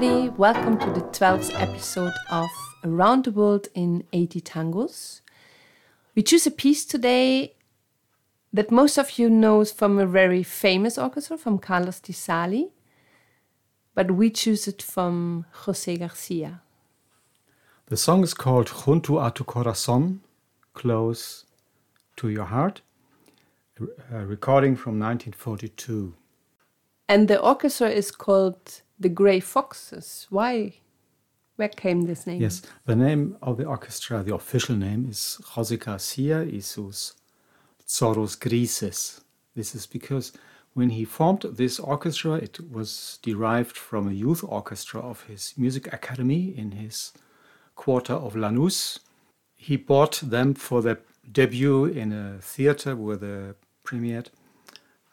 everybody. Welcome to the 12th episode of Around the World in 80 Tangos. We choose a piece today that most of you know from a very famous orchestra from Carlos Di Sarli, but we choose it from Jose Garcia. The song is called Junto a tu corazón, close to your heart, a recording from 1942. And the orchestra is called the Grey Foxes. Why? Where came this name? Yes, the name of the orchestra, the official name is Jose Garcia y sus Zorros Grises. This is because when he formed this orchestra, it was derived from a youth orchestra of his music academy in his quarter of Lanús. He bought them for their debut in a theater where they premiered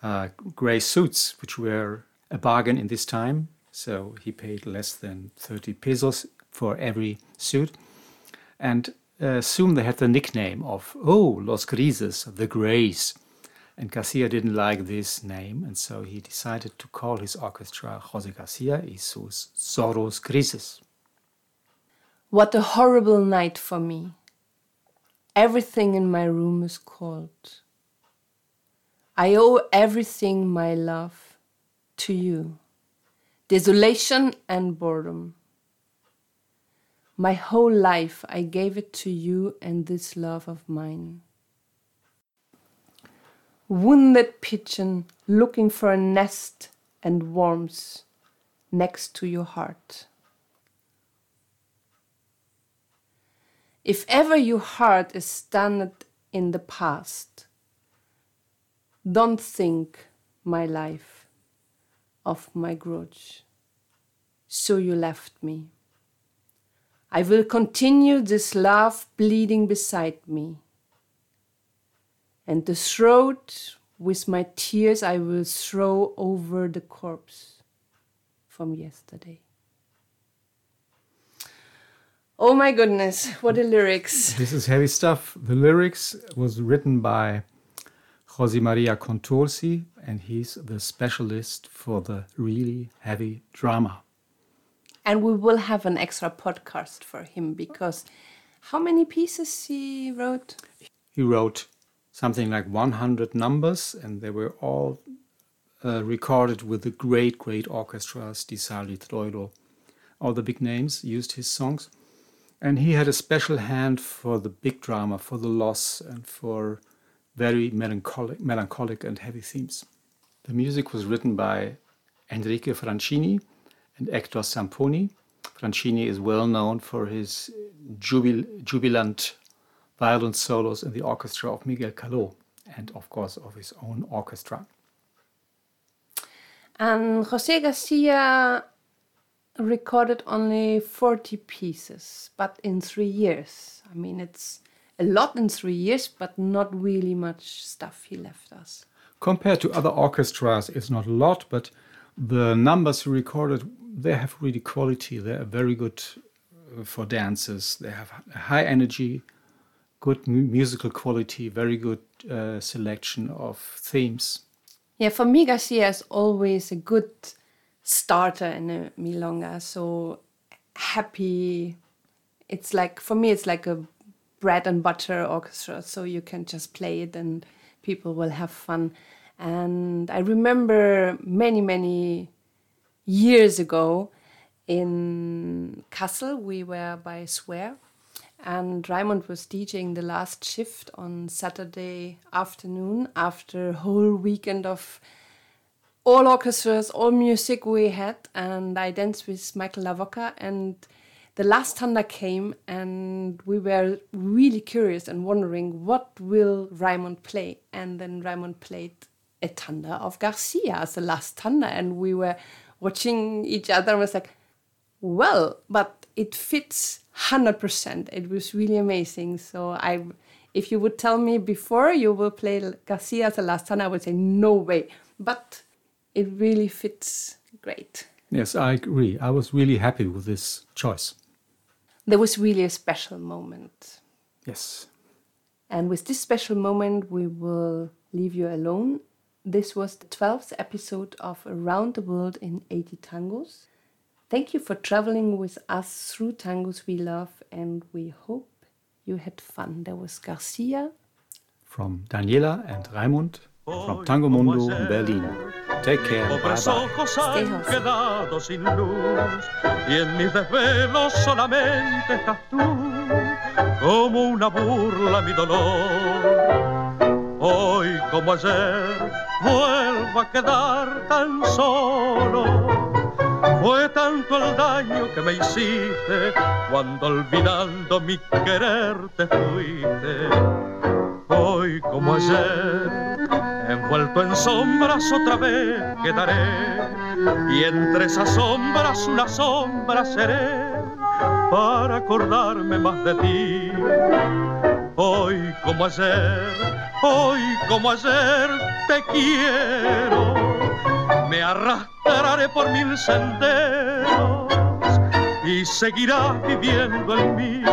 uh, gray suits, which were a bargain in this time. So he paid less than 30 pesos for every suit. And uh, soon they had the nickname of, oh, Los Grises, the Greys. And Garcia didn't like this name, and so he decided to call his orchestra Jose Garcia y sus Zorros Grises. What a horrible night for me. Everything in my room is cold. I owe everything, my love, to you desolation and boredom. My whole life I gave it to you and this love of mine. Wounded pigeon looking for a nest and warmth next to your heart. If ever your heart is stunned in the past, don't think my life of my grudge. So you left me. I will continue this love bleeding beside me. And the throat with my tears I will throw over the corpse from yesterday. Oh my goodness, what a lyrics. This is heavy stuff. The lyrics was written by Jose Maria Contursi, and he's the specialist for the really heavy drama. And we will have an extra podcast for him because how many pieces he wrote? He wrote something like 100 numbers, and they were all uh, recorded with the great, great orchestras, Di Sarli, Troilo. All the big names used his songs. And he had a special hand for the big drama, for the loss, and for very melancholic, melancholic and heavy themes. The music was written by Enrique Francini and Hector Stamponi. Francini is well known for his jubil- jubilant violin solos in the orchestra of Miguel Caló and, of course, of his own orchestra. And Jose Garcia recorded only 40 pieces, but in three years. I mean, it's a lot in three years, but not really much stuff he left us. Compared to other orchestras, it's not a lot, but the numbers he recorded, they have really quality. They are very good uh, for dances. They have high energy, good musical quality, very good uh, selection of themes. Yeah, for me, Garcia is always a good starter in a milonga. So happy. It's like for me, it's like a bread and butter orchestra, so you can just play it and people will have fun. And I remember many, many years ago in Kassel, we were by Swear, and Raimund was DJing the last shift on Saturday afternoon after a whole weekend of all orchestras, all music we had, and I danced with Michael Lavocah and the last tanda came and we were really curious and wondering what will Raimund play? And then Raimund played a tanda of Garcia as the last tanda and we were watching each other and was like well but it fits 100% it was really amazing. So I if you would tell me before you will play Garcia as the last tanda I would say no way. But it really fits great. Yes, I agree. I was really happy with this choice there was really a special moment. Yes. And with this special moment, we will leave you alone. This was the 12th episode of Around the World in 80 Tangos. thank you for traveling with us through tangos we love, and we hope you had fun. There was Garcia. From Daniela and Raimund from Tango Mundo in Berlin. Take care. Bye bye. Stay healthy. quedado sin luz y en mis desvelos solamente estás tú como una burla mi dolor hoy como ayer vuelvo a quedar tan solo fue tanto el daño que me hiciste cuando olvidando mi querer te fuiste hoy como ayer envuelto en sombras otra vez quedaré. Y entre esas sombras una sombra seré para acordarme más de ti. Hoy como ayer, hoy como ayer te quiero, me arrastraré por mil senderos y seguirás viviendo en mí